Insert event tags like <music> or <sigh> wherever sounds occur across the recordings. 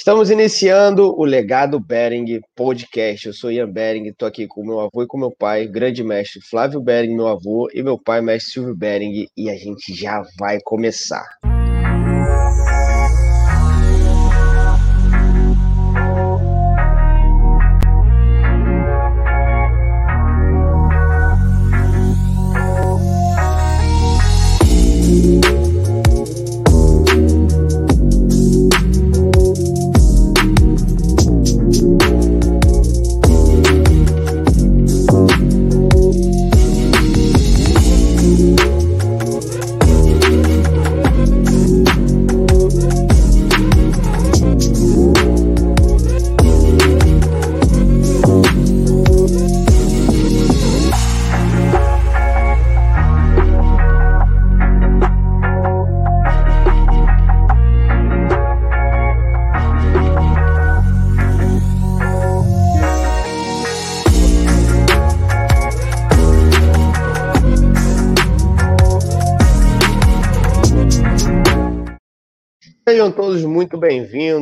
Estamos iniciando o Legado Bering podcast. Eu sou Ian Bering, estou aqui com meu avô e com meu pai, grande mestre Flávio Bering, meu avô, e meu pai, mestre Silvio Bering, e a gente já vai começar.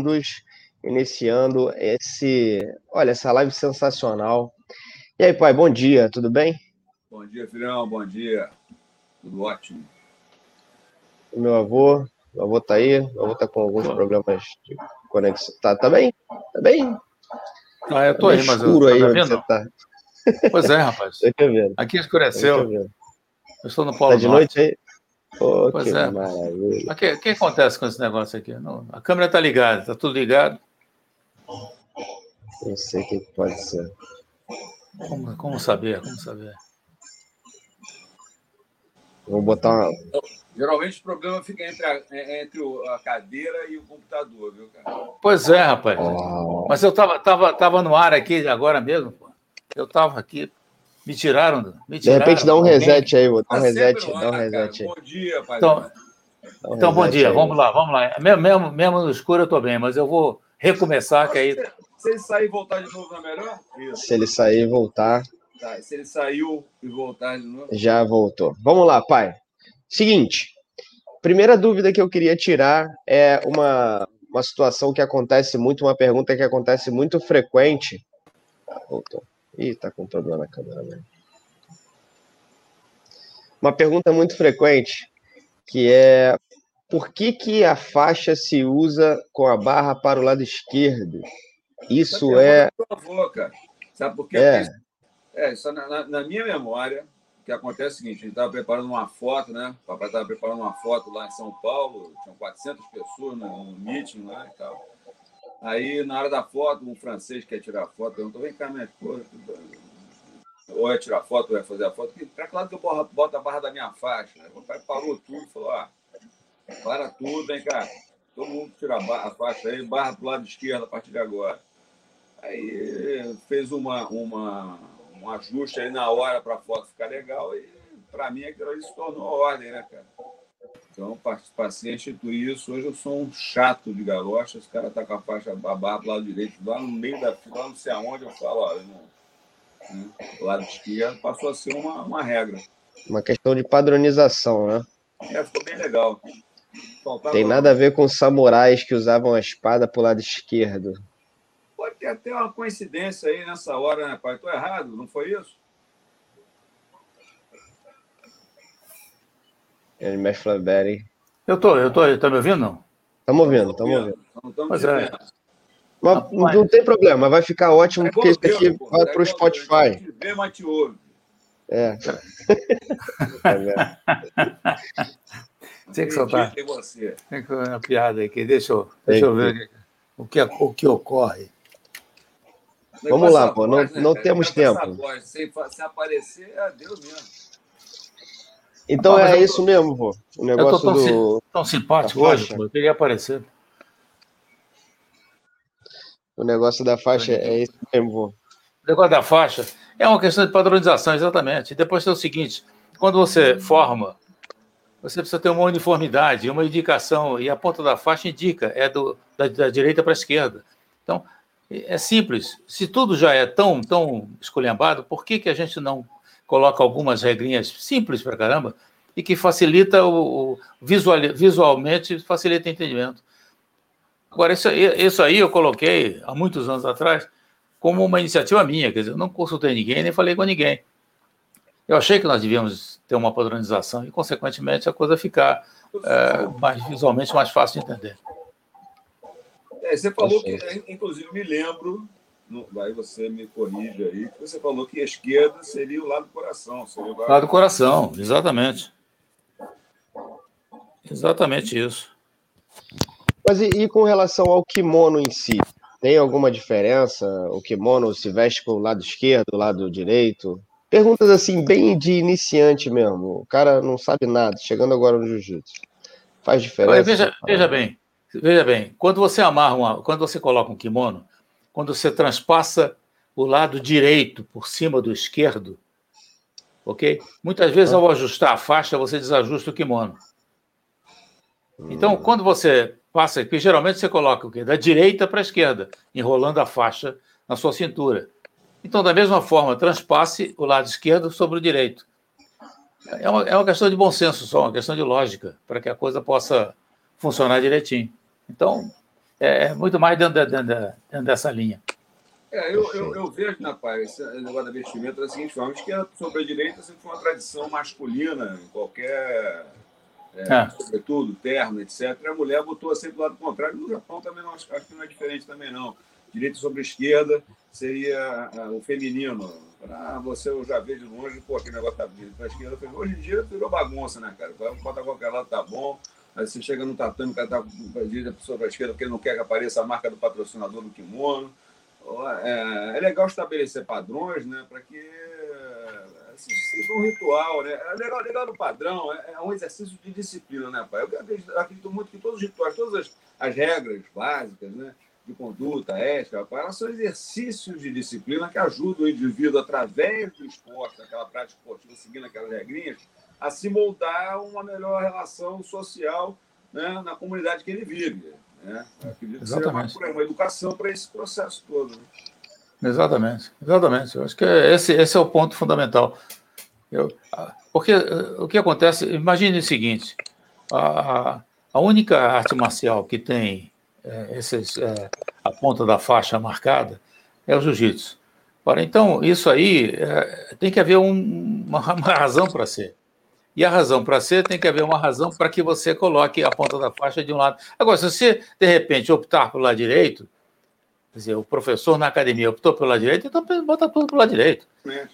Bem-vindos, iniciando esse, olha, essa live sensacional. E aí, pai, bom dia, tudo bem? Bom dia, filhão, bom dia. Tudo ótimo. O meu avô, meu avô tá aí, meu avô tá com alguns problemas de conexão. Tá, tá bem? Tá bem? Ah, eu tô tá aí, mas escuro eu, aí tá onde você tá. Pois é, rapaz. <laughs> Aqui escureceu. Eu estou no Polo Tá de Norte. noite aí? Pois que é. O que, que acontece com esse negócio aqui? Não, a câmera está ligada, está tudo ligado. Não sei o que pode ser. Como, como saber? Como saber? Vou botar uma. Geralmente o problema fica entre a, é- entre a cadeira e o computador, viu, cara? Pois é, rapaz. Ó, Mas eu estava tava, tava no ar aqui agora mesmo. pô. Eu estava aqui. Me tiraram. Me De tiraram. repente dá um reset aí, vou dar um Tá sempre reset, dá um cara. reset aí. Bom dia, pai. Então, um então bom dia. aí. Vamos lá, vamos lá. Mesmo, mesmo, mesmo no escuro eu estou bem, mas eu vou recomeçar, que aí. se, se ele sair e voltar de novo, não é melhor? Isso. Se ele sair e voltar, Tá, se ele saiu e voltar de novo. já voltou. Vamos lá, pai. Seguinte, primeira dúvida que eu queria tirar é uma, uma situação que acontece muito, uma pergunta que acontece muito frequente. Ah, Voltou. Ih, tá com problema na câmera mesmo. Uma pergunta muito frequente, que é por que, que a faixa se usa com a barra para o lado esquerdo? Isso é. do avô, cara. Sabe por quê? É. É, isso na, na- na minha memória, o que acontece é o seguinte: a gente estava preparando uma foto, né? O papai estava preparando uma foto lá em São Paulo, tinham 400 pessoas no, no meeting lá e tal. Aí, na hora da foto, um francês quer tirar foto, perguntou: vem cá, minha esposa, ou é tirar foto, ou é fazer a foto. Para claro que eu boto a barra da minha faixa. O papai parou tudo e falou: ah, para tudo, vem cá. Todo mundo tira a, faixa aí, barra para o lado esquerdo a partir de agora. Aí fez uma, uma, um ajuste aí na hora para a foto ficar legal e para mim aquilo ali se tornou ordem, né, cara? Então, pa- passei a instituir isso. Hoje eu sou um chato de galocha. Esse cara tá com a faixa babá pro lado direito, lá no meio da fila, lá não sei aonde, eu falo, irmão, né? do lado esquerdo, passou a ser uma, uma regra. Uma questão de padronização, né? É, ficou bem legal. Faltava- Tem nada a ver com samurais que usavam a espada pro lado esquerdo. Pode ter até uma coincidência aí nessa hora, né, pai? Tô errado, não foi isso? Ele mexe Flaberry. Eu tô, eu tô, tá me ouvindo? Não? Estamos ouvindo, estamos ouvindo. Não estamos Pois é. Mas não tem problema, vai ficar ótimo, É porque isso aqui pô. vai É pro igual Deus. A Spotify. gente vê, mas te ouve. É. <laughs> Tá vendo? <laughs> Tem que soltar. Tem que uma piada aqui. Deixa eu, deixa eu ver o que, o que ocorre. Vamos lá, pô, não- voz, não temos tempo. sem aparecer, é Deus mesmo. Então Ah, é eu isso mesmo, vô. O Eu tô negócio tão, do, tão simpático hoje, eu queria aparecer. o negócio da faixa é isso mesmo, vô. O negócio da faixa é uma questão de padronização, exatamente. E depois tem o seguinte: quando você forma, você precisa ter uma uniformidade, uma indicação, e a ponta da faixa indica, é do, da, da direita para a esquerda. Então, é simples. Se tudo já é tão, tão esculhambado, por que, que a gente não coloca algumas regrinhas simples para caramba e que facilita o, o visual, visualmente facilita o entendimento? Agora, isso, isso aí eu coloquei há muitos anos atrás como uma iniciativa minha, quer dizer, eu não consultei ninguém, nem falei com ninguém. Eu achei que nós devíamos ter uma padronização e, consequentemente, a coisa ficar é, mais visualmente mais fácil de entender. É, você falou que, inclusive, me lembro, vai você me corrige aí, você falou que a esquerda seria o lado do coração. Seria o lado, lado do coração, exatamente. Exatamente isso. Mas e, e, com relação ao kimono em si? Tem alguma diferença? O kimono se veste com o lado esquerdo, o lado direito? Perguntas assim, bem de iniciante mesmo. O cara não sabe nada, chegando agora no jiu-jitsu. Faz diferença? Veja, veja bem, veja bem, quando você amarra uma, quando você coloca um kimono, quando você transpassa o lado direito por cima do esquerdo, ok? Muitas vezes ao ajustar a faixa você desajusta o kimono. Então, hum. quando você passa, porque geralmente você coloca o quê? Da direita para a esquerda, enrolando a faixa na sua cintura. Então, da mesma forma, transpasse o lado esquerdo sobre o direito. É uma, é uma questão de bom senso só, uma questão de lógica, para que a coisa possa funcionar direitinho. Então, é, é muito mais dentro, dentro, dentro dessa linha. É, eu, eu, eu, vejo, pai, esse negócio da vestimenta da seguinte forma: que sobre a direita sempre foi uma tradição masculina, em qualquer. É, é. Sobretudo, terno, etc. A mulher botou sempre do lado contrário. No Japão também não, acho, que não é diferente também, não. Direita sobre a esquerda, seria uh, o feminino. Ah, você eu já vejo de longe, pô, aquele negócio tá vindo para a esquerda. Hoje em dia virou bagunça, né, cara? Bota qualquer lado, tá bom. Aí você chega no tatame, o cara tá a pessoa para a esquerda porque ele não quer que apareça a marca do patrocinador no kimono. É, é legal estabelecer padrões, né, para que se siga um ritual, né? É legal, legal no padrão, é, é, um exercício de disciplina, né, pai? Eu acredito, acredito muito que todos os rituais, todas as, as regras básicas, né? de conduta, ética, elas são exercícios de disciplina que ajudam o indivíduo, através do esporte, daquela prática esportiva, seguindo aquelas regrinhas, a se moldar uma melhor relação social né, na comunidade que ele vive. Né? acredito Exatamente. que seja uma, uma educação para esse processo todo. Né? Exatamente, exatamente. Eu acho que esse, esse é o ponto fundamental. Eu, porque o que acontece, imagine o seguinte: a, a única arte marcial que tem é, esses, é, a ponta da faixa marcada, é o jiu-jitsu. Então, isso aí é, tem que haver um, uma, uma, razão para ser. E a razão para ser tem que haver uma razão para que você coloque a ponta da faixa de um lado. Agora, se você, de repente, optar pelo lado direito, quer dizer, o professor na academia optou pelo lado direito, então bota tudo pelo lado direito. É.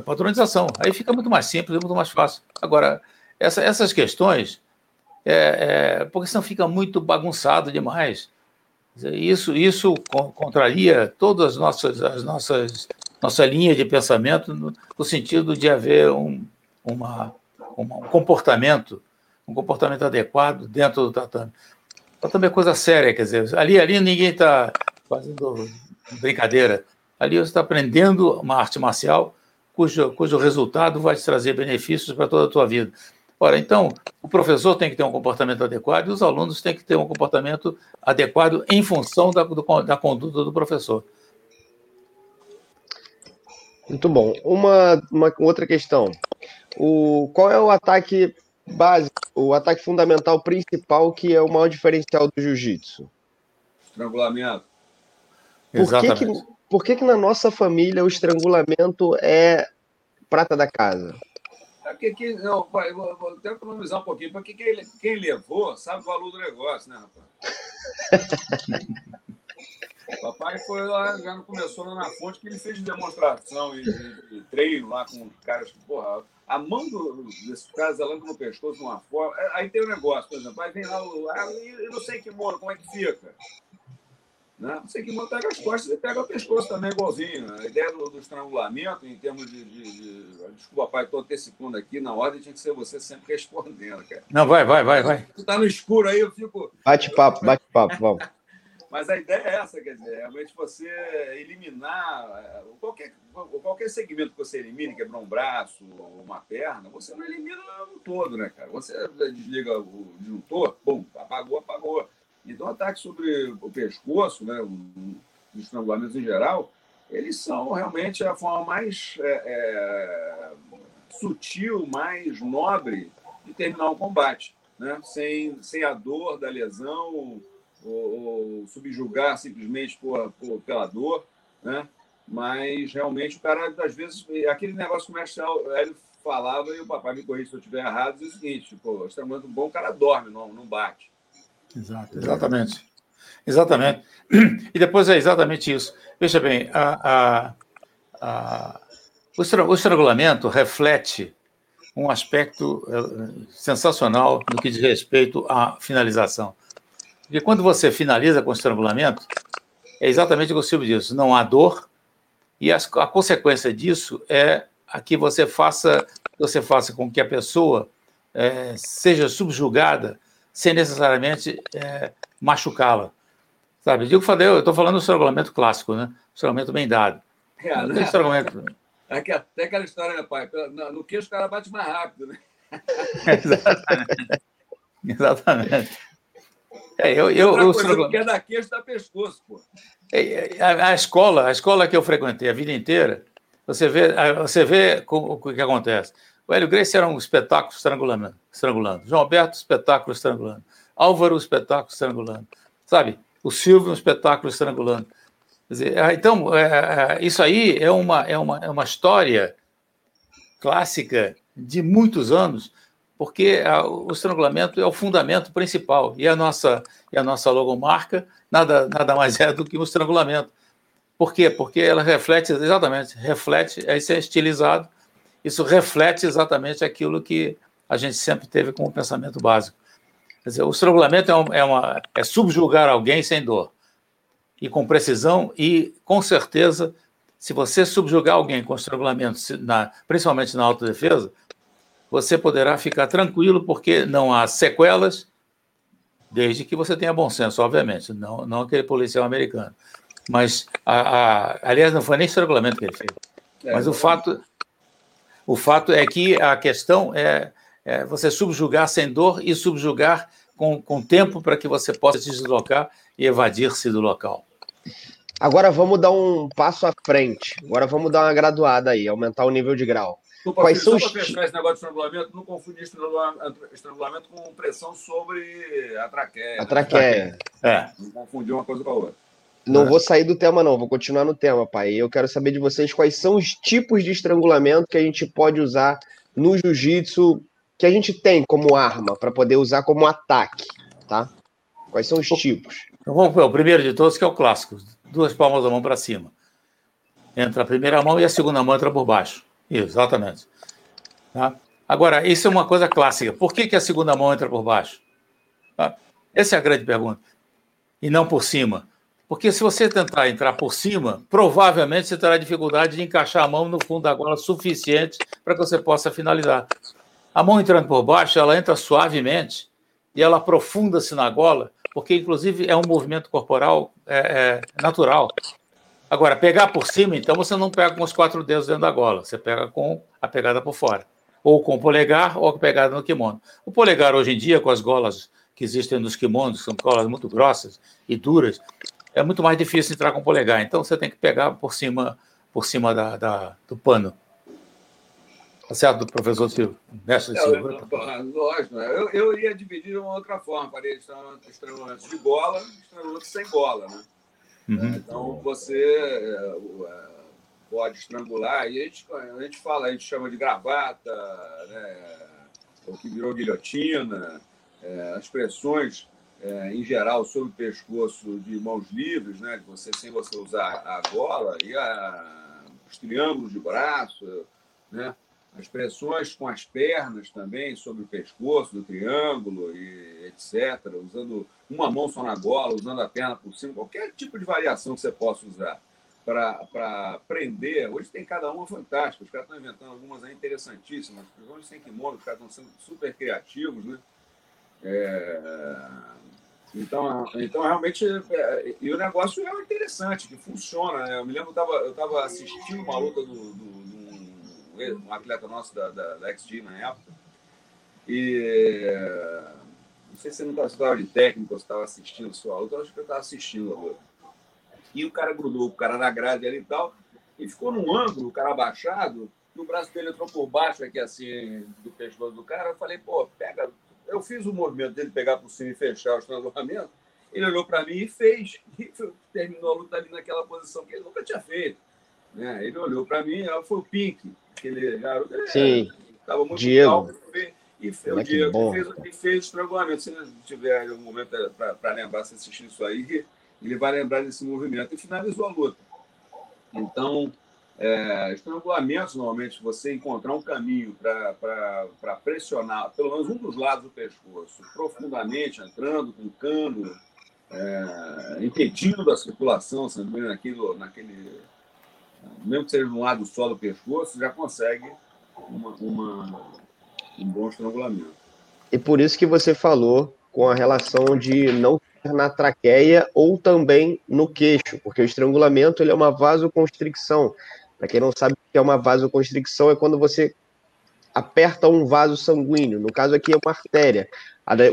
Padronização. Aí fica muito mais simples, muito mais fácil. Agora, essa, essas questões é, é, porque senão fica muito bagunçado demais. Isso, isso contraria todas as nossas, as nossas nossa linha de pensamento no, no sentido de haver um, uma, um comportamento, um comportamento adequado dentro do tatame. O tatame é coisa séria, quer dizer, ali, ali ninguém está fazendo brincadeira. Ali você está aprendendo uma arte marcial cujo, cujo resultado vai te trazer benefícios para toda a tua vida. Ora, então, o professor tem que ter um comportamento adequado e os alunos têm que ter um comportamento adequado em função da, do, da conduta do professor. Muito bom. Uma, uma outra questão. O, qual é o ataque básico, o ataque fundamental principal que é o maior diferencial do jiu-jitsu? Estrangulamento. Por Exatamente. Que que, por que, que na nossa família o estrangulamento é prata da casa? Porque que, não, pai, vou, vou até economizar um pouquinho, porque quem, quem levou sabe o valor do negócio, né, rapaz? <laughs> Papai foi lá, já não começou lá na fonte, que ele fez demonstração e, e, e treino lá com os caras que, porra, a mão do, desses caras alando no pescoço de uma forma. Aí tem o um negócio, por exemplo, aí vem lá o. Ah, eu não sei que mora, como é que fica? Né? Você que pega as costas e pega o pescoço também, igualzinho. A ideia do, do estrangulamento, em termos de, de, de, Desculpa, pai, estou antecipando aqui, na ordem tinha que ser você sempre respondendo, cara. Não, vai, vai, vai, vai. Tu tá no escuro aí, eu fico. Bate-papo, bate-papo, vamos. Mas a ideia é essa, quer dizer, realmente você eliminar eh, qualquer, qualquer segmento que você elimine, quebrar um braço, uma perna, você não elimina no todo, né, cara? Você desliga o disjuntor, pum, apagou, apagou. Então, ataques sobre o pescoço, né, os estrangulamentos em geral, eles são realmente a forma mais é, é, sutil, mais nobre de terminar o combate, né? sem, sem a dor da lesão ou, ou subjugar simplesmente por, por, pela dor, né? Mas realmente o cara, às vezes, aquele negócio que o mestre Hélio falava, e o papai me corrige se eu estiver errado, é o seguinte: pô, extremamente bom, o cara dorme, não, não bate. Exato, exatamente. Exatamente. E depois é exatamente isso. Veja bem, a, a, a, o estrangulamento reflete um aspecto eh, sensacional no que diz respeito à finalização. Porque quando você finaliza com estrangulamento, é exatamente o que o Silvio disse: não há dor, e a, a consequência disso é a que você faça, você faça com que a pessoa é, seja subjugada sem necessariamente é, machucá-la. Sabe? Digo falei, eu estou falando do estrangulamento clássico, né? Estrangulamento bem dado. É, né? estrangulamento. É até aquela história, né, pai? No queixo o cara bate mais rápido, né? <laughs> Exatamente. Exatamente. É, eu, eu, eu, coisa, eu... dar da pescoço, pô. É, é, a, a, escola, a escola que eu frequentei a vida inteira, você vê, você vê o que acontece. O Hélio Grace era um espetáculo estrangulando, estrangulando. João Alberto, espetáculo estrangulando. Álvaro, espetáculo estrangulando. Sabe? O Silvio, um espetáculo estrangulando. Dizer, ah, então, é, é, isso aí é uma, é, uma, é uma história clássica de muitos anos, porque a, o estrangulamento é o fundamento principal e a nossa, e a nossa logomarca nada, nada mais <laughs> é do que um estrangulamento. Por quê? Porque ela reflete, exatamente, reflete, isso é estilizado, isso reflete exatamente aquilo que a gente sempre teve como pensamento básico. Quer dizer, o estrangulamento é, um, é, uma, é subjugar alguém sem dor e com precisão, e com certeza, se você subjugar alguém com estrangulamento, na, principalmente na autodefesa, você poderá ficar tranquilo, porque não há sequelas, desde que você tenha bom senso, obviamente, não, não aquele policial americano. Mas, a, a, aliás, não foi nem estrangulamento que ele fez. É, Mas o fato, o fato é que a questão é, é você subjugar sem dor e subjugar com, com tempo para que você possa se deslocar e evadir-se do local. Agora vamos dar um passo à frente. Agora vamos dar uma graduada aí, aumentar o nível de grau. Desculpa, Quais são os... fechar esse negócio de estrangulamento, não confundir estrangulamento com pressão sobre a traqueia. A traqueia. É. Não confundir uma coisa com a outra. Não é. vou sair do tema, não, vou continuar no tema, pai. Eu quero saber de vocês quais são os tipos de estrangulamento que a gente pode usar no jiu-jitsu, que a gente tem como arma, para poder usar como ataque, tá? Quais são os tipos? Então vamos ver o primeiro de todos, que é o clássico: duas palmas da mão para cima. Entra a primeira mão e a segunda mão entra por baixo. Exatamente. Tá? Agora, isso é uma coisa clássica. Por que, que a segunda mão entra por baixo? Tá? Essa é a grande pergunta. E não por cima. Porque se você tentar entrar por cima, provavelmente você terá dificuldade de encaixar a mão no fundo da gola suficiente para que você possa finalizar. A mão entrando por baixo, ela entra suavemente e ela aprofunda-se na gola, porque inclusive é um movimento corporal é, é, natural. Agora, pegar por cima, então você não pega com os quatro dedos dentro da gola, você pega com a pegada por fora. Ou com o polegar ou a pegada no kimono. O polegar, hoje em dia, com as golas que existem nos kimonos, são golas muito grossas e duras, é muito mais difícil entrar com o polegar. Então você tem que pegar por cima, por cima da, da do pano. Tá certo, professor Silvio? Mestre Silvio. Lógico, né? eu, eu iria dividir de uma outra forma, faria estrangulamento de gola, estrangulamento sem gola, né? Uhum. Então, você é, é, pode estrangular, e a gente, a gente fala, a gente chama de gravata, né, o que virou guilhotina, é, as pressões é, em geral sobre o pescoço de mãos livres, né, você sem você usar a gola e a, os triângulos de braço, né, as pressões com as pernas também sobre o pescoço do triângulo e etc, usando uma mão só na gola, usando a perna por cima, qualquer tipo de variação que você possa usar para prender. Hoje tem cada uma fantástica, os caras estão inventando algumas aí interessantíssimas, sem kimono, os caras estão sendo super criativos, né? É... Então, então, realmente, é... e o negócio é interessante, que funciona. Né? Eu me lembro, eu estava assistindo uma luta do, do, um atleta nosso da, da, da XG na época, e sei se você não estava de técnico, você estava assistindo sua luta, eu acho que eu estava assistindo a luta. E o cara grudou o cara na grade ali e tal, e ficou num ângulo, o cara abaixado, e o braço dele entrou por baixo aqui, assim, do pescoço do cara. Eu falei, pô, pega. Eu fiz o movimento dele pegar por cima e fechar o estrangulamento, Ele olhou para mim e fez. E terminou a luta ali naquela posição que ele nunca tinha feito. Né? Ele olhou para mim, foi o Pink, aquele garoto. Sim. Estava muito Diego. calmo. E fez, o Diego bom. fez, fez o estrangulamento. Se tiver um momento para lembrar, se assistir isso aí, ele vai lembrar desse movimento. E finalizou a luta. Então, é, estrangulamentos, normalmente, você encontrar um caminho para pressionar, pelo menos um dos lados do pescoço, profundamente, entrando com cano, é, impedindo a circulação sanguínea naquele, naquele. Mesmo que seja no lado só do pescoço, já consegue uma, uma, um bom estrangulamento. E por isso que você falou com a relação de não ser na traqueia ou também no queixo, porque o estrangulamento ele é uma vasoconstricção. Para quem não sabe o que é uma vasoconstricção, é quando você aperta um vaso sanguíneo. No caso aqui é uma artéria,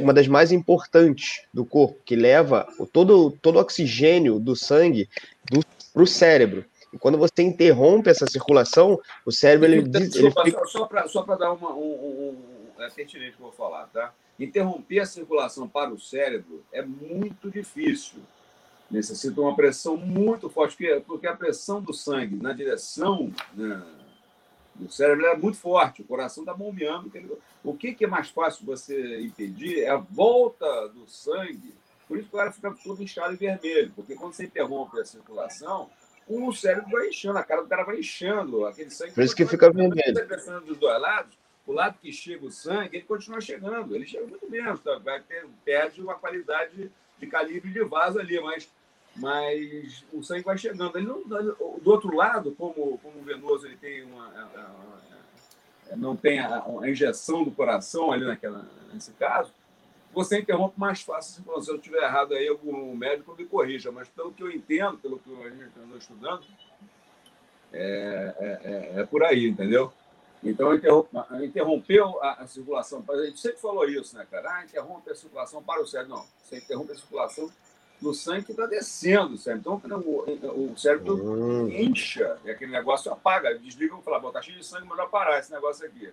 uma das mais importantes do corpo, que leva todo, todo o oxigênio do sangue para o cérebro. Quando você interrompe essa circulação, o cérebro ele, Desculpa, ele fica... Só para dar uma, um, um, um, é pertinente que eu vou falar, tá? Interromper a circulação para o cérebro é muito difícil. Necessita uma pressão muito forte, porque a pressão do sangue na direção né, do cérebro é muito forte. O coração está bombeando. O que, que é mais fácil você impedir é a volta do sangue. Por isso que o cara fica todo inchado e vermelho, porque quando você interrompe a circulação, o cérebro vai inchando, a cara do cara vai inchando, aquele sangue. Por isso que fica vermelho. Você dos dois lados, o lado que chega o sangue, ele continua chegando, ele chega muito menos, tá? vai ter, perde uma qualidade de calibre de vaso ali, mas, mas o sangue vai chegando. Ele não, do outro lado, como, como o venoso ele tem uma, não tem a, a injeção do coração ali naquela, nesse caso, você interrompe mais fácil. Se eu estiver errado aí, algum médico me corrija, mas pelo que eu entendo, pelo que a gente andou estudando, é, é, é, é por aí, entendeu? Então, interrompeu a, a, circulação. A gente sempre falou isso, né, cara? Ah, interrompe a circulação para o cérebro. Não, você interrompe a circulação do sangue que está descendo. Certo? Então, o, o cérebro hum. incha, e aquele negócio apaga, desliga e fala, tá cheio de sangue, melhor parar esse negócio aqui.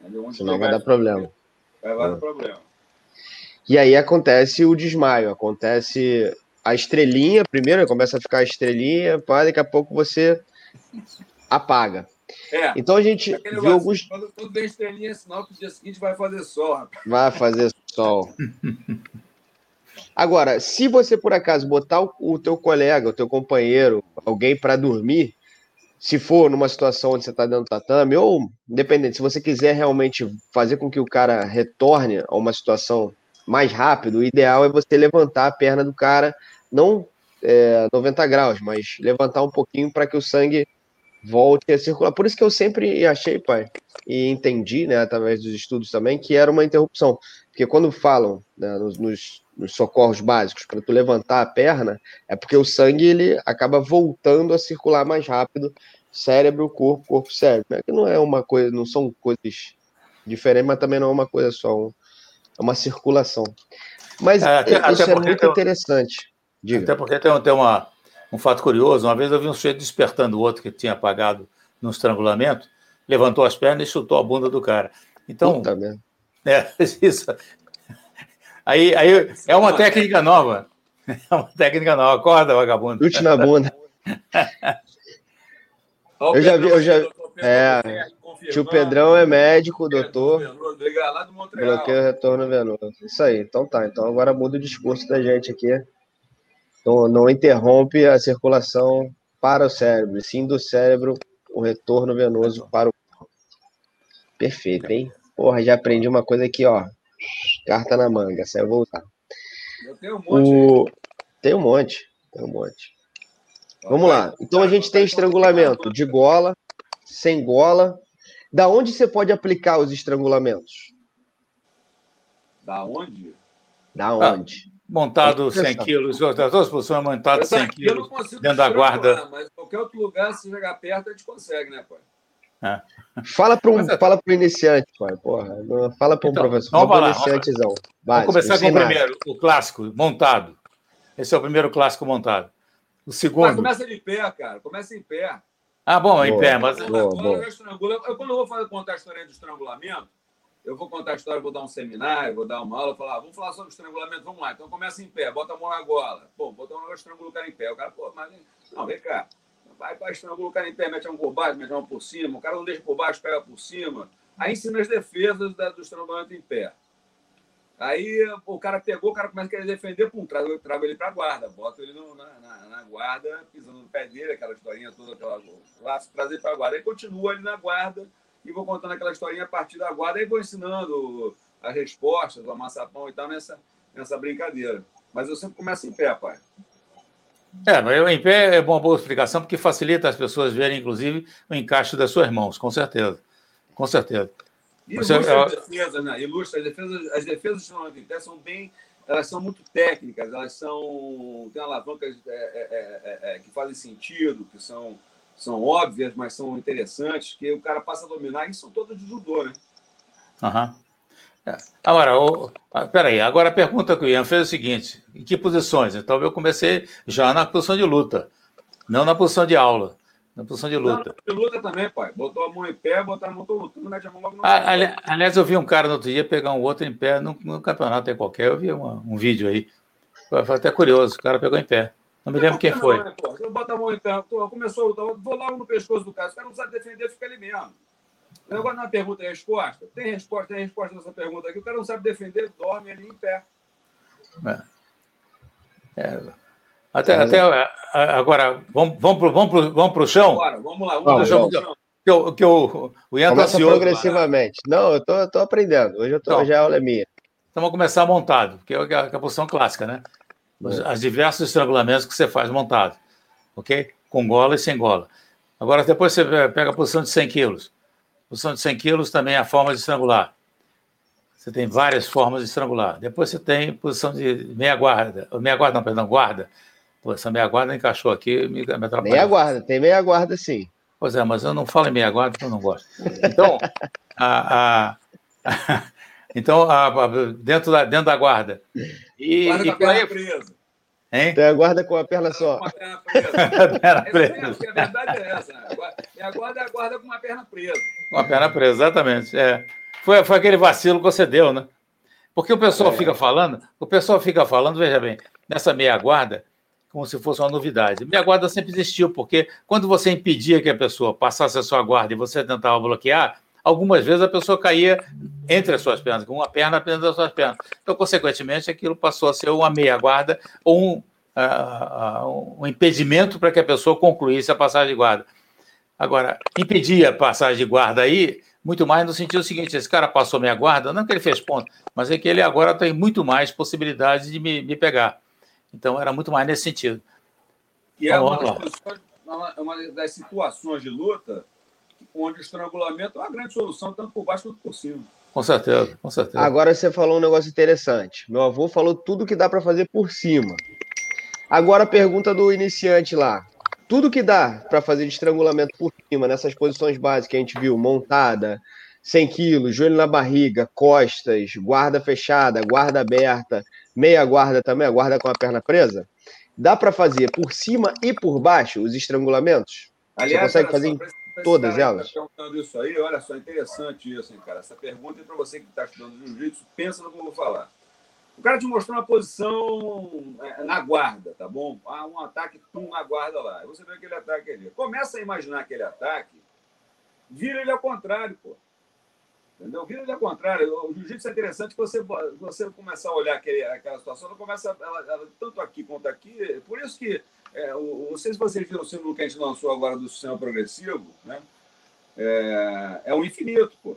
Entendeu? Onde Senão vai dar problema. Vai dar hum. problema. E aí acontece o desmaio, acontece a estrelinha, primeiro começa a ficar a estrelinha, pá, daqui a pouco você apaga. É, então a gente viu alguns. Quando tudo tem estrelinha, é sinal que o dia seguinte vai fazer sol. Rapaz. Vai fazer sol. Agora, se você por acaso botar o, o teu colega, o teu companheiro, alguém para dormir, se for numa situação onde você está dentro do tatame, ou independente, se você quiser realmente fazer com que o cara retorne a uma situação mais rápido, o ideal é você levantar a perna do cara, não é, 90 graus, mas levantar um pouquinho para que o sangue volte a circular. Por isso que eu sempre achei, pai, e entendi, né, através dos estudos também, que era uma interrupção. Porque quando falam né, nos, nos, nos, socorros básicos para tu levantar a perna, é porque o sangue ele acaba voltando a circular mais rápido, cérebro, corpo, corpo, cérebro. É que não é uma coisa, não são coisas diferentes, mas também não é uma coisa só, um, é uma circulação. Mas é, até, isso até é muito tem, interessante. Diga. Até porque tem, tem uma, um fato curioso. Uma vez eu vi um sujeito despertando o outro que tinha apagado no estrangulamento, levantou as pernas e chutou a bunda do cara. Então, Puta <laughs> é, isso. Aí, aí é uma técnica nova. É uma técnica nova. Acorda, vagabundo. Chute na bunda. <laughs> eu já vi, eu já. É, tio Pedrão é médico, doutor. Bloqueio retorno venoso. Isso aí, então tá. Então agora muda o discurso da gente aqui. Então, não interrompe a circulação para o cérebro, sim do cérebro o retorno venoso para o Perfeito, hein? Porra, já aprendi uma coisa aqui, ó. Carta na manga, saiu voltar. Eu tenho um monte. O... Tem um monte, tem um monte. Vamos lá. Então a gente tem estrangulamento de gola, sem gola. Da onde você pode aplicar os estrangulamentos? Da onde? Da onde? Ah, montado 100 quilos, as duas posições montadas 100 quilos dentro da guarda. Mas qualquer outro lugar, se jogar perto, a gente consegue, né, pai? É. Fala para um, é... fala para iniciante, pai. Porra, fala para um então, professor. Vamos para iniciantezão. Vai, vamos começar com o primeiro, o clássico, montado. Esse é o primeiro clássico montado. O segundo. Mas começa de pé, cara. Começa em pé. Ah, bom, boa, em pé, mas. Boa, boa. Eu, quando eu vou fazer, contar a história do estrangulamento, eu vou contar a história, vou dar um seminário, vou dar uma aula, falar, ah, vamos falar sobre estrangulamento, vamos lá. Então começa em pé, bota a mão na gola. Pô, bota a mão na gola, estrangula o cara em pé. O cara, pô, mas. Não, vem cá. Vai, vai, estrangula o cara em pé, mete mão por baixo, mete mão por cima. O cara não deixa por baixo, pega por cima. Aí ensina as defesas da, do estrangulamento em pé. Aí o cara pegou, o cara começa a querer defender, pum, trago, eu trago ele para a guarda, boto ele no, na, na, na, guarda, pisando no pé dele, aquela historinha toda, aquela laço, trazer para a guarda. Aí continua ali na guarda e vou contando aquela historinha a partir da guarda, aí vou ensinando as respostas, o amassapão e tal nessa, nessa brincadeira. Mas eu sempre começo em pé, pai. É, mas em pé é uma boa explicação, porque facilita as pessoas verem, inclusive, o encaixe das suas mãos, com certeza. Com certeza. Ilustra Você, as defesas, né? Ilustra as defesas, as defesas pé são bem, elas são muito técnicas, elas são tem alavancas é, é, é, é, que fazem sentido, que são são óbvias, mas são interessantes, que o cara passa a dominar, e são todas de judô, né? Aham. Uhum. Agora, o, peraí, agora a pergunta que o Ian fez é o seguinte: em que posições? Então eu comecei já na posição de luta, não na posição de aula. Na posição de luta. Não, de luta também, pai. Botou a mão em pé, botou a mão, tô lutando, mete a mão logo no ah, ali, Aliás, eu vi um cara no outro dia pegar um outro em pé no, campeonato em qualquer. Eu vi uma, um vídeo aí. Foi até curioso, o cara pegou em pé. Não me lembro quem não, foi. Né, Você bota a mão em pé, começou a lutar, vou logo no pescoço do cara. O cara não sabe defender, fica ali mesmo. Agora na pergunta e resposta, tem resposta, tem resposta nessa pergunta aqui. O cara não sabe defender, dorme ali em pé. É. É. Até, até agora, vamos, vamos para vamos pro, vamos pro chão? Bora, vamos lá, vamos, vamos pro chão. Que, o, que o, o Ian tá Começa tá progressivamente. Não, eu tô, tô aprendendo. Hoje eu tô, já a aula é minha. Então vamos começar montado, que é a, a posição clássica, né? Os, as diversos estrangulamentos que você faz montado, ok? Com gola e sem gola. Agora, depois você pega a posição de 100 quilos. A posição de 100 quilos também é a forma de estrangular. Você tem várias formas de estrangular. Depois você tem posição de meia guarda, meia guarda, não, perdão, guarda. Pô, essa meia guarda encaixou aqui, me, me atrapalhou. Meia guarda, tem meia guarda sim. Pois é, mas eu não falo em meia guarda porque eu não gosto. Então, a, a, <laughs> então a, dentro, da, dentro da guarda. E, guarda e com a perna presa. Hein? Tem a guarda com a perna só. Com a perna presa. <laughs> perna presa. É, a verdade é essa. A guarda é a guarda com uma perna presa. Com a perna presa, exatamente. É. Foi, foi aquele vacilo que você deu, né? Porque o pessoal é. fica falando, o pessoal fica falando, veja bem, nessa meia guarda, como se fosse uma novidade. Minha guarda sempre existiu, porque quando você impedia que a pessoa passasse a sua guarda e você tentava bloquear, algumas vezes a pessoa caía entre as suas pernas, com uma perna apenas das suas pernas. Então, consequentemente, aquilo passou a ser uma meia guarda ou um, uh, um impedimento para que a pessoa concluísse a passagem de guarda. Agora, impedir a passagem de guarda aí, muito mais no sentido seguinte: esse cara passou minha guarda, não que ele fez ponto, mas é que ele agora tem muito mais possibilidades de me, me pegar. Então, era muito mais nesse sentido. E é uma das, é uma das situações de luta onde o estrangulamento é uma grande solução, tanto por baixo quanto por cima. Com certeza, com certeza. Agora você falou um negócio interessante. Meu avô falou tudo que dá para fazer por cima. Agora a pergunta do iniciante lá. Tudo que dá para fazer de estrangulamento por cima, nessas posições básicas que a gente viu, montada, 100 quilos, joelho na barriga, costas, guarda fechada, guarda aberta, meia guarda também, a guarda com a perna presa. Dá para fazer por cima e por baixo os estrangulamentos? Aliás, Você consegue fazer em todas elas? Tá perguntando isso aí, olha só, interessante isso, hein, cara. Essa pergunta é para você que está estudando jiu-jitsu, pensa no que eu vou falar. O cara te mostrou uma posição é, na guarda, tá bom? Ah, um ataque, pum, na guarda lá. Você vê aquele ataque ali. Começa a imaginar aquele ataque, vira ele ao contrário, pô. Entendeu? Vira ao contrário. O jiu-jitsu é interessante que você, você começar a olhar aquele, aquela situação, ela começa, ela, ela, tanto aqui quanto aqui. Por isso que, é, o, não sei se vocês viram o símbolo que a gente lançou agora do sistema progressivo, né? É, é o infinito, pô.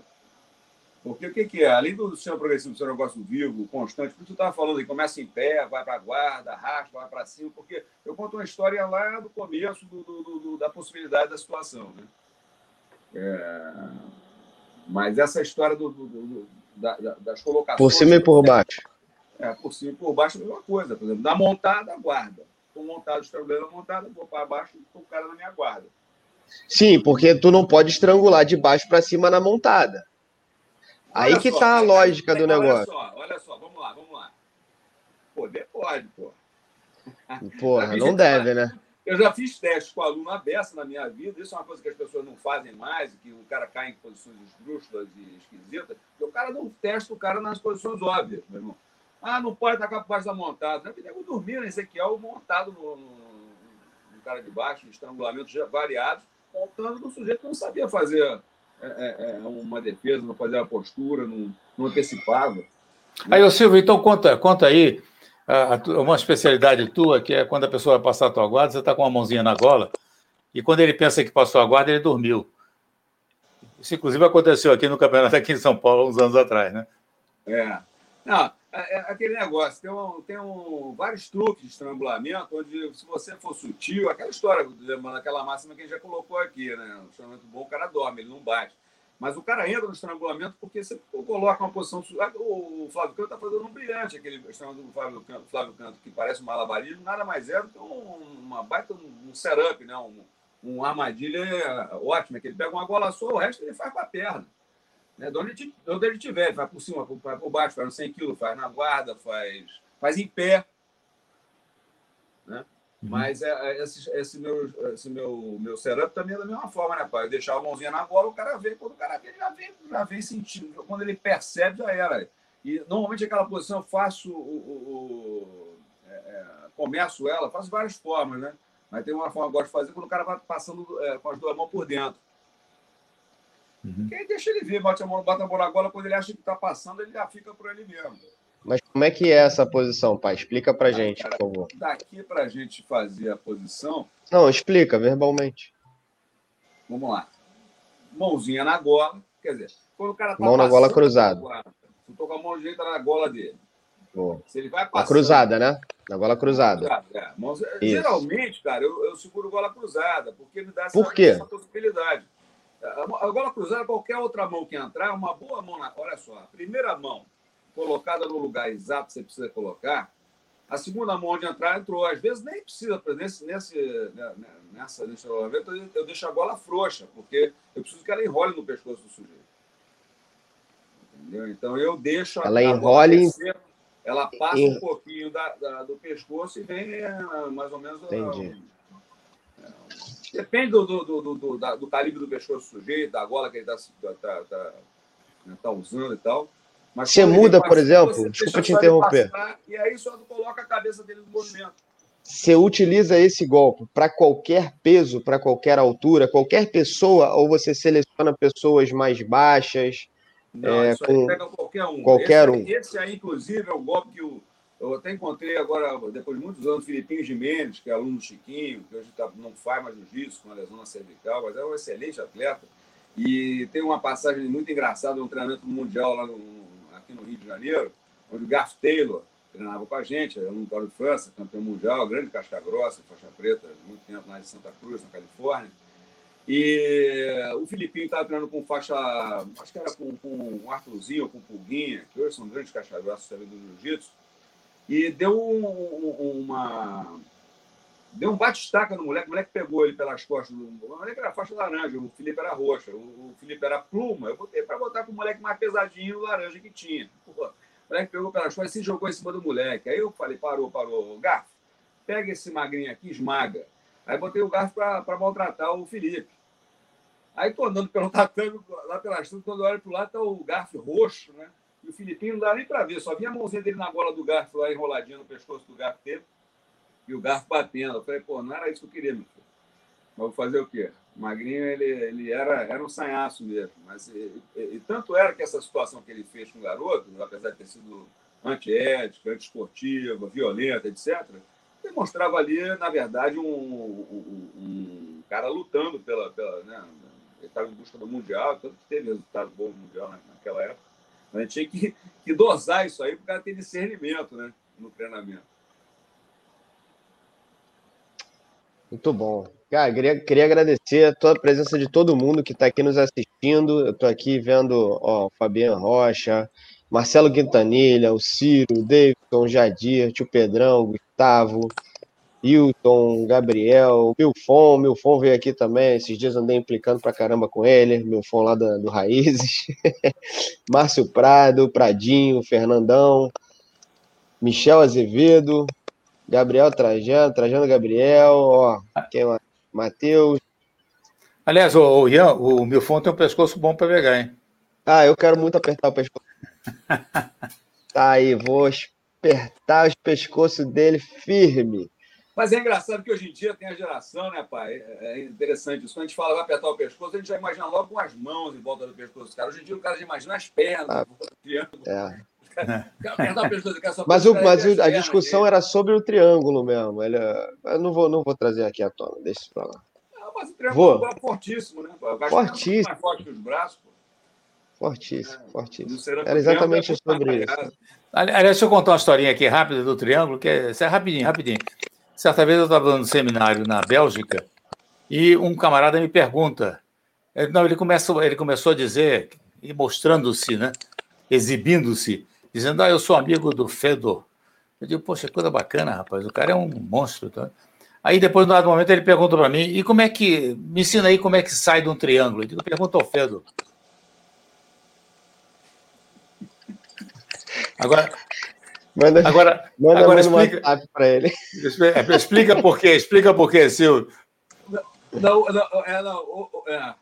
Porque o que, que é? Além do sistema progressivo ser um negócio vivo, constante, como tu estava falando aí, começa em pé, vai para a guarda, arrasta, vai para cima, porque eu conto uma história lá do começo do, do, do, da possibilidade da situação. Né? É mas essa história do, do, do da, das colocações. Por cima e por baixo. É, por cima e por baixo é a mesma coisa. Por exemplo, da montada, guarda. Estou montado, estrangulando a montada, vou para baixo e o cara na minha guarda. Sim, porque tu não pode estrangular de baixo para cima na montada. Aí olha que só, tá a lógica do negócio. Olha só, olha só, vamos lá, vamos lá. Poder pode, pô. Porra, <laughs> não deve, né? Eu já fiz testes com aluno aberto na minha vida, isso é uma coisa que as pessoas não fazem mais, que o cara cai em posições esdrúxulas e esquisitas, porque o cara não testa o cara nas posições óbvias, meu irmão. Ah, não pode por baixo da montada. Eu dormi no Ezequiel montado no, no, no, cara de baixo, em estrangulamentos variados, montando no sujeito que não sabia fazer é, é, é, uma defesa, não fazia a postura, não, não antecipava. Aí, ô Silvio, então conta, conta aí uma especialidade tua, que é quando a pessoa vai passar a tua guarda, você está com uma mãozinha na gola, e quando ele pensa que passou a guarda, ele dormiu. Isso, inclusive, aconteceu aqui no campeonato aqui em São Paulo, uns anos atrás, né? É. Não, é, é aquele negócio, tem, um, tem um, vários truques de estrangulamento, onde se você for sutil, aquela história, aquela máxima que a gente já colocou aqui, né? O estrangulamento bom, o cara dorme, ele não bate. Mas o cara entra no estrangulamento porque você coloca uma posição. O Flávio Canto está fazendo um brilhante, aquele estrangulamento do Flávio Canto, Flávio Canto, que parece um malabarismo, nada mais é do que uma baita um setup, né? um, um armadilha ótima, que ele pega uma bola só, o resto ele faz para a perna. Né? De, onde, onde ele tiver, vai por cima, vai por baixo, faz no 100 quilos, faz na guarda, faz, faz em pé. Né? Uhum. Mas é, é, esse, esse, meu, esse meu, meu setup também é da mesma forma, né, pai? Eu deixar a mãozinha na bola, o cara vê. Quando o cara vê, ele já vem, já vem sentindo. Quando ele percebe, já era. E normalmente aquela posição eu faço o. o, o é, é, começo ela, faço várias formas, né? Mas tem uma forma que eu gosto de fazer quando o cara vai passando é, com as duas mãos por dentro. Uhum. aí deixa ele ver, bate a mão, bate a mão na gola, quando ele acha que está passando, ele já fica por ele mesmo. Mas como é que é essa posição, pai? Explica pra gente, por favor. Daqui pra gente fazer a posição. Não, explica verbalmente. Vamos lá. Mãozinha na gola. Quer dizer, quando o cara tá Mão na gola cruzada. Se tô com a mão direita na gola dele. Boa. Se ele vai passando, cruzada, né? Na gola cruzada. É. Mão... Geralmente, cara, eu, eu seguro gola cruzada, porque me dá essa, Por quê? essa possibilidade. A gola cruzada, qualquer outra mão que entrar, é uma boa mão na. Olha só, a primeira mão colocada no lugar exato que você precisa colocar, a segunda mão de entrar entrou. Às vezes nem precisa, nesse, nesse, né, né, nessa, nesse rolamento, eu deixo a gola frouxa, porque eu preciso que ela enrole no pescoço do sujeito. Entendeu? Então eu deixo ela a enrole. Descer, ela passa em... um pouquinho da, da, do pescoço e vem é, mais ou menos. Entendi. É, depende do, do, do, do, da, do calibre do pescoço do sujeito, da gola que ele está tá, tá, né, tá usando e tal. Mas você muda, por exemplo, desculpa te interromper. Passar, e aí só coloca a cabeça dele no movimento. Você utiliza esse golpe para qualquer peso, para qualquer altura, qualquer pessoa, ou você seleciona pessoas mais baixas? Não, é, com... pega qualquer um. Qualquer esse, um. Esse aí, inclusive, é o golpe que eu, eu até encontrei agora, depois de muitos anos, Filipinho Jimenez, que é aluno do Chiquinho, que hoje tá, não faz mais jiu-jitsu com a lesão na cervical, mas é um excelente atleta. E tem uma passagem muito engraçada, um treinamento mundial lá no, aqui no Rio de Janeiro, onde o Garth Taylor treinava com a gente, aluno do de França, campeão mundial, grande casca grossa, faixa preta, muito tempo lá de Santa Cruz, na Califórnia. E o Filipinho estava treinando com faixa, acho que era com, com um Arthurzinho com Pulguinha, que hoje são grandes casca grossas do Jiu-Jitsu, e deu um, um, uma, Deu um bate-estaca no moleque, o moleque pegou ele pelas costas. Do... O moleque era faixa laranja, o Felipe era roxa, o Felipe era pluma. Eu botei para botar com o moleque mais pesadinho, laranja que tinha. Pô, o moleque pegou pelas costas e se jogou em cima do moleque. Aí eu falei: parou, parou. Garfo, pega esse magrinho aqui, esmaga. Aí botei o garfo para maltratar o Felipe. Aí tô andando pelo <laughs> tatame, lá pelas estrada, quando eu olho pro lado, tá o garfo roxo, né? E o Filipinho não dá nem para ver, só vinha a mãozinha dele na gola do garfo lá enroladinha no pescoço do garfo dele e o garfo batendo. Eu falei, pô, não era isso que eu queria, meu filho. Mas vou fazer o quê? O Magrinho, ele, ele era, era um sanhaço mesmo. Mas, e, e, e, tanto era que essa situação que ele fez com o garoto, apesar de ter sido antiética, antiesportiva, violenta, etc., demonstrava ali, na verdade, um, um, um cara lutando pela. pela né? Ele estava em busca do Mundial, tanto que teve resultado bom no Mundial naquela época. Mas a gente tinha que, que dosar isso aí para o cara ter discernimento né? no treinamento. Muito bom. Cara, queria, queria agradecer a toda a presença de todo mundo que está aqui nos assistindo. Eu estou aqui vendo ó, o Fabiano Rocha, Marcelo Quintanilha, o Ciro, o Davidson, Jadir, tio Pedrão, Gustavo, Hilton, Gabriel, Milfon. Milfon veio aqui também. Esses dias andei implicando pra caramba com ele. Milfon lá do, do Raízes. <laughs> Márcio Prado, Pradinho, Fernandão, Michel Azevedo, Gabriel Trajano, Trajano Gabriel, ó, quem mais? Matheus. Aliás, o, o Ian, o Milfon tem um pescoço bom para pegar, hein? Ah, eu quero muito apertar o pescoço. <laughs> tá aí, vou apertar os pescoços dele firme. Mas é engraçado que hoje em dia tem a geração, né, pai? É interessante isso. Quando a gente fala vai apertar o pescoço, a gente já imagina logo com as mãos em volta do pescoço. Cara, hoje em dia o cara já imagina as pernas, ah, o triângulo. É. mas o, mas o, a discussão era sobre o triângulo mesmo. Ele, eu não vou, não vou trazer aqui à tona, deixa isso pra lá. Não, mas o triângulo vou. é fortíssimo, né? Fortíssimo. mais forte que os braços. Pô. Fortíssimo, é, fortíssimo. Era exatamente sobre isso. Aliás, deixa eu contar uma historinha aqui rápida do triângulo, que é, é rapidinho, rapidinho. Certa vez eu estava dando um seminário na Bélgica e um camarada me pergunta. Não, ele, começa, ele começou a dizer, e mostrando-se, né? exibindo-se, dizendo: Ah, eu sou amigo do Fedor. Eu digo: Poxa, coisa bacana, rapaz, o cara é um monstro. Tá? Aí depois, no dado momento, ele pergunta para mim: E como é que. Me ensina aí como é que sai de um triângulo. Eu digo: Pergunta ao Fedor. Agora. Manda, agora, manda, agora explica para ele. Explica por quê, explica por quê, Silvio. Não, não, é, não, é,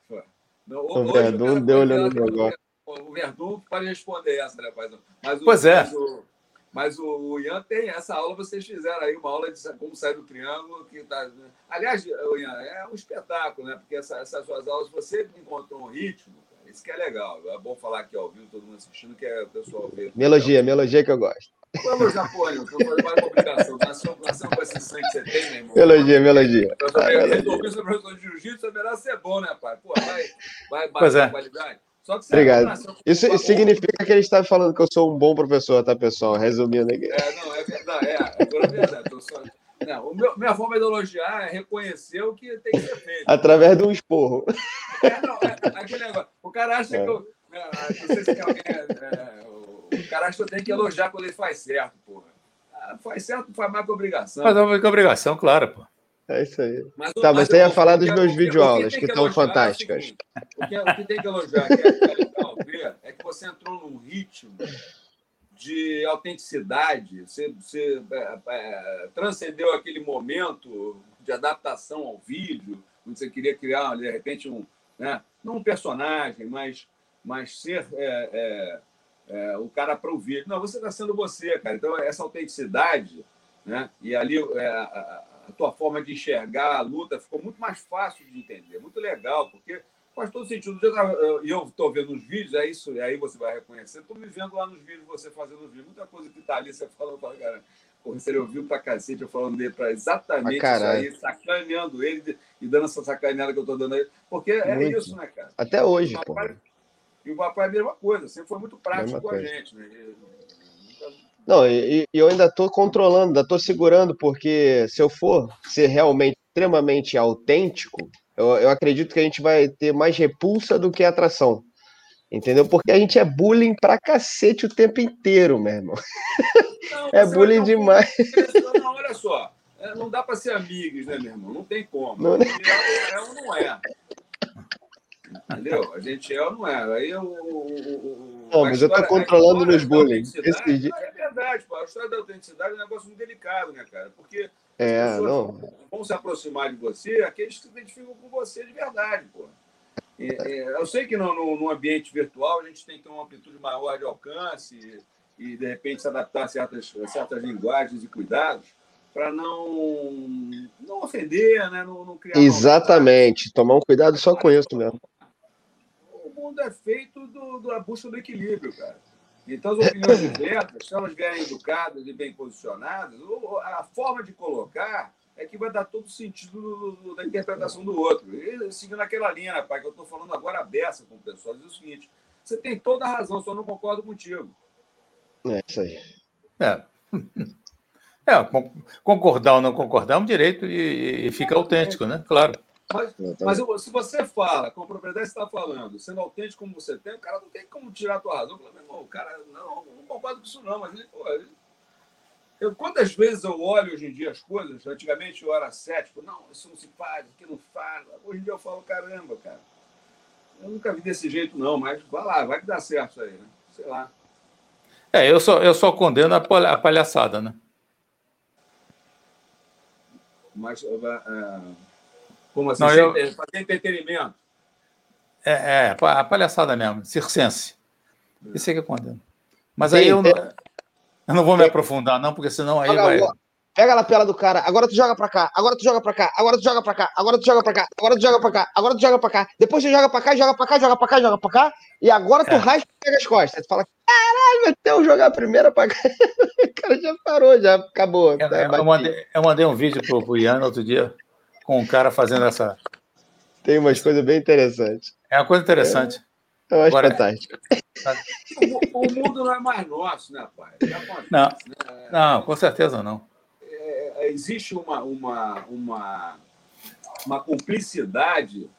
não, o Verdun deu olhando no negócio. O Verdun pode responder essa, né, pai? Mas o, pois é. Mas o, mas o Ian tem essa aula, vocês fizeram aí uma aula de como sair do triângulo. Que tá... Aliás, Ian, é um espetáculo, né? Porque essa, essas suas aulas, você encontrou um ritmo isso que é legal. É bom falar aqui ao vivo, todo mundo assistindo, que é o pessoal ver. Melodia, melodia que eu gosto. Vamos, Japônio, eu vou fazer uma obrigação. Nasceu, nasceu com esse sangue que você tem, meu irmão. Melodia, melodia. Eu também resolvi ser professor de jiu-jitsu, é melhor ser bom, né, pai? Pô, vai, vai bater é. a qualidade. Só que Obrigado. Isso, isso significa que ele está falando que eu sou um bom professor, tá, pessoal? Resumindo aqui. É, não, é verdade. É, é verdade. Não, meu, minha forma de elogiar é reconhecer o que tem que ser feito. Através de um esporro. É, não, é, aquele negócio. O cara acha é. que eu. É, não sei se alguém. É, é, o cara acha que eu tenho que elogiar quando ele faz certo, porra. Ah, faz certo, faz mais que obrigação. Faz mais que obrigação, claro, pô. É isso aí. Mas, tá, mas, você ia falar dos meus videoaulas, que estão fantásticas. o, que, o que tem que elogiar, que é legal ver, é que você entrou num ritmo de autenticidade, você, você é, é, transcendeu aquele momento de adaptação ao vídeo, onde você queria criar, de repente, um, né, não um personagem, mas, mas ser é, é, é o cara para o vídeo. Não, você está sendo você, cara. Então, essa autenticidade né, e ali é, a, a tua forma de enxergar a luta ficou muito mais fácil de entender, muito legal, porque faz todo sentido. E eu estou vendo os vídeos, é isso, e aí você vai reconhecer. Estou me vendo lá nos vídeos, você fazendo os vídeos. Muita coisa que está ali, você falando, fala, cara, porra, você ouviu pra cacete eu falando dele para exatamente ah, isso aí, sacaneando ele e dando essa sacaneada que eu estou dando a ele. Porque é muito. isso, né, cara? Até hoje, e o papai, e o papai é a mesma coisa, sempre foi muito prático com a gente, né? Não, e, e eu ainda estou controlando, ainda estou segurando, porque se eu for ser realmente extremamente autêntico, eu, eu acredito que a gente vai ter mais repulsa do que atração. Entendeu? Porque a gente é bullying pra cacete o tempo inteiro, meu irmão. Não, é bullying demais. Não, olha só. É, não dá para ser amigos, né, meu irmão? Não tem como. Não, é, é ou não é. Entendeu? A gente é ou não é. Aí o. o, não, mas eu tô controlando nos bullying. Esse... É verdade, pô. A história da autenticidade é um negócio muito delicado, né, cara? Porque é, não. vão se aproximar de você aqueles que se identificam com você de verdade, pô. eu sei que no, no, no, ambiente virtual a gente tem que ter uma amplitude maior de alcance e, e de repente, se adaptar a certas, a certas linguagens e cuidados para não, não ofender, né? não, não criar. Exatamente, tomar um cuidado só com isso mesmo. O mundo é feito do, da busca do equilíbrio, cara. Então, as opiniões diversas, se elas vierem educadas e bem posicionadas, a forma de colocar é que vai dar todo o sentido do, do, da interpretação do outro. E seguindo aquela linha, rapaz, que eu estou falando agora aberta com o pessoal, diz o seguinte: você tem toda a razão, só não concordo contigo. É isso aí. É. <laughs> É, concordar ou não concordar é um direito e, e fica autêntico, né? Claro. Mas, mas, se você fala, com a propriedade está falando, sendo autêntico como você tem, o cara não tem como tirar a tua razão. Falo, irmão, o cara, não, não concordo com isso não, mas ele, pô, ele... Eu, quantas vezes eu olho hoje em dia as coisas, antigamente eu era cético, não, isso não se faz, aqui não faz. Hoje em dia eu falo, caramba, cara, eu nunca vi desse jeito não, mas vai lá, vai que dá certo isso aí, né? Sei lá. É, eu só, eu só condeno a palhaçada, né? Mas, uh, como assim? Não, eu... Fazer entretenimento. É, é, a palhaçada mesmo, circense. Isso é que acontece. Mas aí eu não, eu não vou me aprofundar, não, porque senão aí vai. Pega a lapela do cara, agora tu joga pra cá, agora tu joga pra cá, agora tu joga pra cá, agora tu joga pra cá, agora tu joga pra cá, agora tu joga pra cá, depois tu joga pra cá, joga pra cá, joga pra cá, joga pra cá, e agora tu é. raspa e pega as costas. Tu fala, caralho, até eu jogar a primeira pra cá. o cara já parou, já acabou. É, tá, eu, mandei, eu, mandei, um vídeo pro, pro Ian outro dia com um cara fazendo essa. Tem umas coisas bem interessantes. É uma coisa interessante. É, eu acho Agora, fantástico. O, o, mundo não é mais nosso, né, pai? Não, né? não, com certeza não é, existe uma, uma, uma, uma cumplicidade,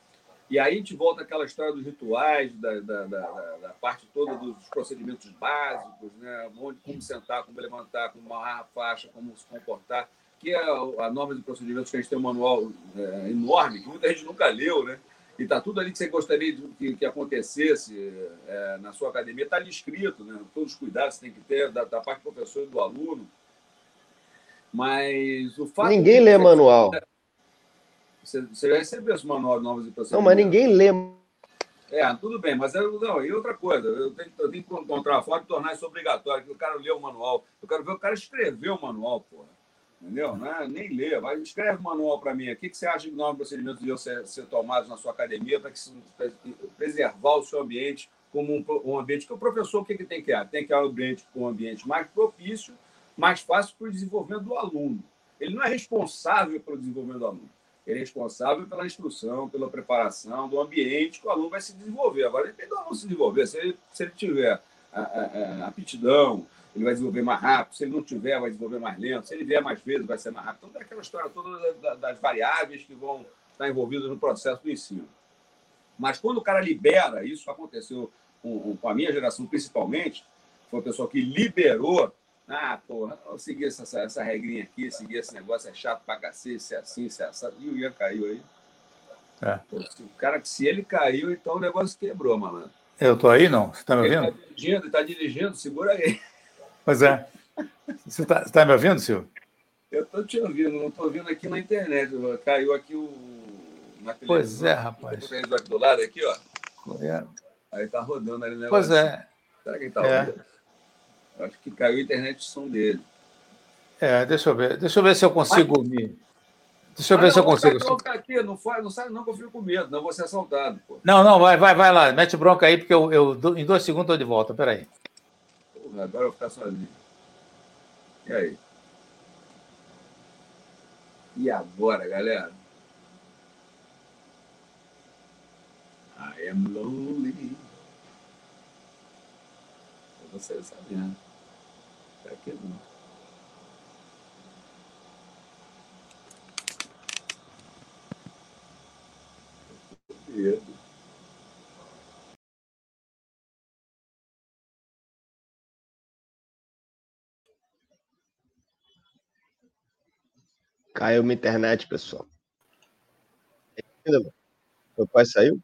e aí a gente volta àquela história dos rituais, da, da, da, da parte toda dos procedimentos básicos, né? Onde, como sentar, como levantar, como amarrar a faixa, como se comportar, que é a norma de procedimentos que a gente tem um manual é, enorme, que muita gente nunca leu, né? E está tudo ali que você gostaria que, que acontecesse é, na sua academia, está ali escrito, né? Todos os cuidados que você tem que ter da, da parte do professor e do aluno. Mas o fato. Ninguém lê manual. Você, você recebeu esse manual de novas e Não, mas ninguém lê. É, tudo bem, mas eu, não, e outra coisa, eu tenho, eu tenho que encontrar a forma de tornar isso obrigatório, que o cara lê o manual. Eu quero ver o cara escrever o manual, porra. Entendeu? É, nem lê, vai, escreve o manual para mim. O que, que você acha que novos procedimentos deviam ser, ser tomados na sua academia para preservar o seu ambiente como um, um ambiente que o professor o que, que tem que criar? Tem que criar um ambiente, um ambiente mais propício mais fácil para o desenvolvimento do aluno. Ele não é responsável pelo desenvolvimento do aluno. Ele é responsável pela instrução, pela preparação do ambiente que o aluno vai se desenvolver. Agora, depende do aluno se desenvolver. Se ele, se ele tiver a, a, a aptidão, ele vai desenvolver mais rápido. Se ele não tiver, vai desenvolver mais lento. Se ele vier mais vezes, vai ser mais rápido. Então, é aquela história toda das variáveis que vão estar envolvidas no processo do ensino. Mas quando o cara libera, isso aconteceu com, com a minha geração principalmente, foi o pessoal que liberou ah, porra, eu segui essa, essa, regrinha aqui, segui esse negócio, é chato pra cacete, se é assim, se é assim. E o Ian caiu aí. É. Pô, o cara, se ele caiu, então o negócio quebrou, malandro. Eu tô aí, não? Você tá me ouvindo? Ele tá dirigindo, ele tá dirigindo, segura aí. Pois é. Você tá, você tá me ouvindo, Silvio? Eu tô te ouvindo, não tô ouvindo aqui na internet. Caiu aqui o. Pois é, rapaz. Do lado aqui, ó. É. Aí tá rodando ali o negócio. Pois é. Será que ele tá é. ouvindo? Acho que caiu a internet de som dele. É, deixa eu ver. Deixa eu ver se eu consigo Mas... me. Deixa eu ver não, se eu consigo. Não, aqui, não, não sai, não, que eu fico com medo, não vou ser assaltado. Pô. Não, não, vai, vai, vai lá, mete bronca aí, porque eu, eu em dois segundos estou de volta. Peraí. Porra, agora eu vou ficar sozinho. E aí? E agora, galera? I am lonely. Você sabe, né? Será que não? Medo. Caiu minha internet, pessoal. Meu pai saiu?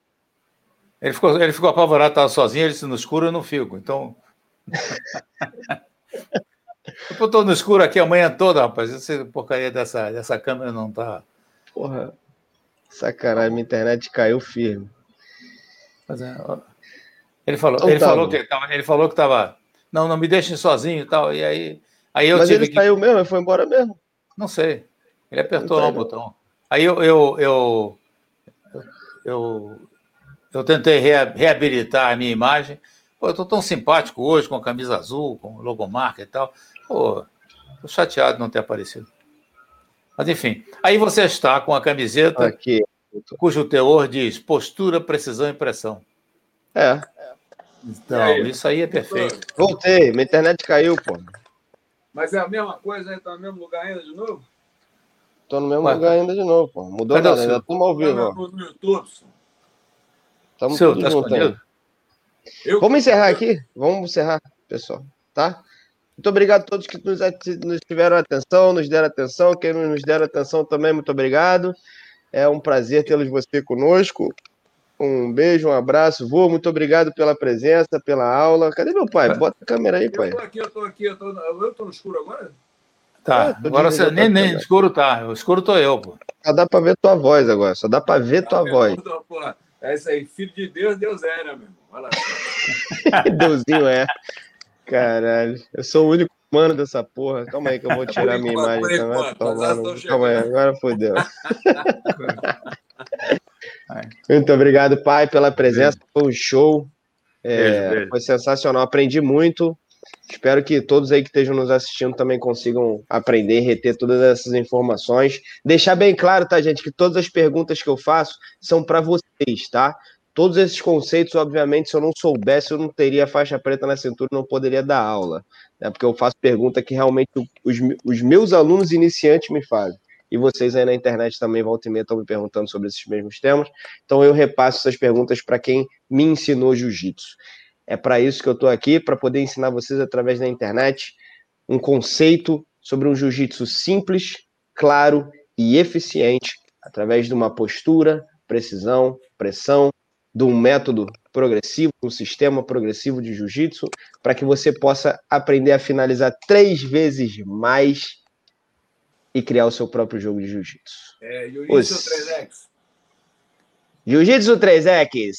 Ele ficou, ele ficou apavorado, estava sozinho, ele disse, no escuro eu não fico. Então, <laughs> eu tô no escuro aqui a manhã toda, rapaz. Essa porcaria dessa, dessa câmera não tá. Porra. Sacanagem, minha internet caiu firme. É, ele falou, então, ele, tá falou que tava, ele falou que tava. Não, não me deixem sozinho e tal. E aí, aí eu Mas ele que... saiu mesmo, ele foi embora mesmo? Não sei. Ele apertou lá o botão. Aí eu, eu, eu, eu, eu tentei reabilitar a minha imagem. Pô, eu tô tão simpático hoje com a camisa azul, com logomarca e tal. Pô, tô chateado de não ter aparecido. Mas enfim, aí você está com a camiseta Aqui. cujo teor diz postura, precisão e pressão. É. Então, aí? isso aí é perfeito. Voltei, minha internet caiu, pô. Mas é a mesma coisa, né? Tá no mesmo lugar ainda de novo? Tô no mesmo Ué, lugar ainda de novo, pô. Mudou nada, ainda estamos ao vivo. Tá no, no YouTube, Estamos Seu, tá juntos eu... Vamos encerrar aqui? Vamos encerrar, pessoal, tá? Muito obrigado a todos que nos, nos tiveram atenção, nos deram atenção. Quem não nos deram atenção também, muito obrigado. É um prazer tê-los você conosco. Um beijo, um abraço. Vô, muito obrigado pela presença, pela aula. Cadê meu pai? Bota a câmera aí, pai. Eu tô aqui, eu tô aqui. Eu tô, eu tô no escuro agora? Tá, É, agora você nem, nem escuro tá. O escuro tô eu, pô. Só dá pra ver tua voz agora, só dá pra ver tua Tá voz. vendo? Pô, É isso aí, filho de Deus, Deus é, né, meu irmão? Vai lá. <laughs> Deusinho é. Caralho, eu sou o único humano dessa porra. Calma aí que eu vou <laughs> tirar minha imagem. por enquanto, Tá Calma aí, agora fodeu. <laughs> Muito obrigado, pai, pela presença. Foi um show. É, Beijo, beijo. Foi sensacional. Aprendi muito. Espero que todos aí que estejam nos assistindo também consigam aprender e reter todas essas informações. Deixar bem claro, tá, gente, que todas as perguntas que eu faço são para vocês, tá? Todos esses conceitos, obviamente, se eu não soubesse, eu não teria faixa preta na cintura, não poderia dar aula, né? Porque eu faço pergunta que realmente os, os meus alunos iniciantes me fazem. E vocês aí na internet também, volta e meia, estão me perguntando sobre esses mesmos temas. Então eu repasso essas perguntas para quem me ensinou jiu-jitsu. É para isso que eu estou aqui, para poder ensinar vocês através da internet um conceito sobre um jiu-jitsu simples, claro e eficiente, através de uma postura, precisão, pressão, de um método progressivo, um sistema progressivo de jiu-jitsu, para que você possa aprender a finalizar três vezes mais e criar o seu próprio jogo de jiu-jitsu. É, Os- Isso 3X. Jiu-Jitsu 3X!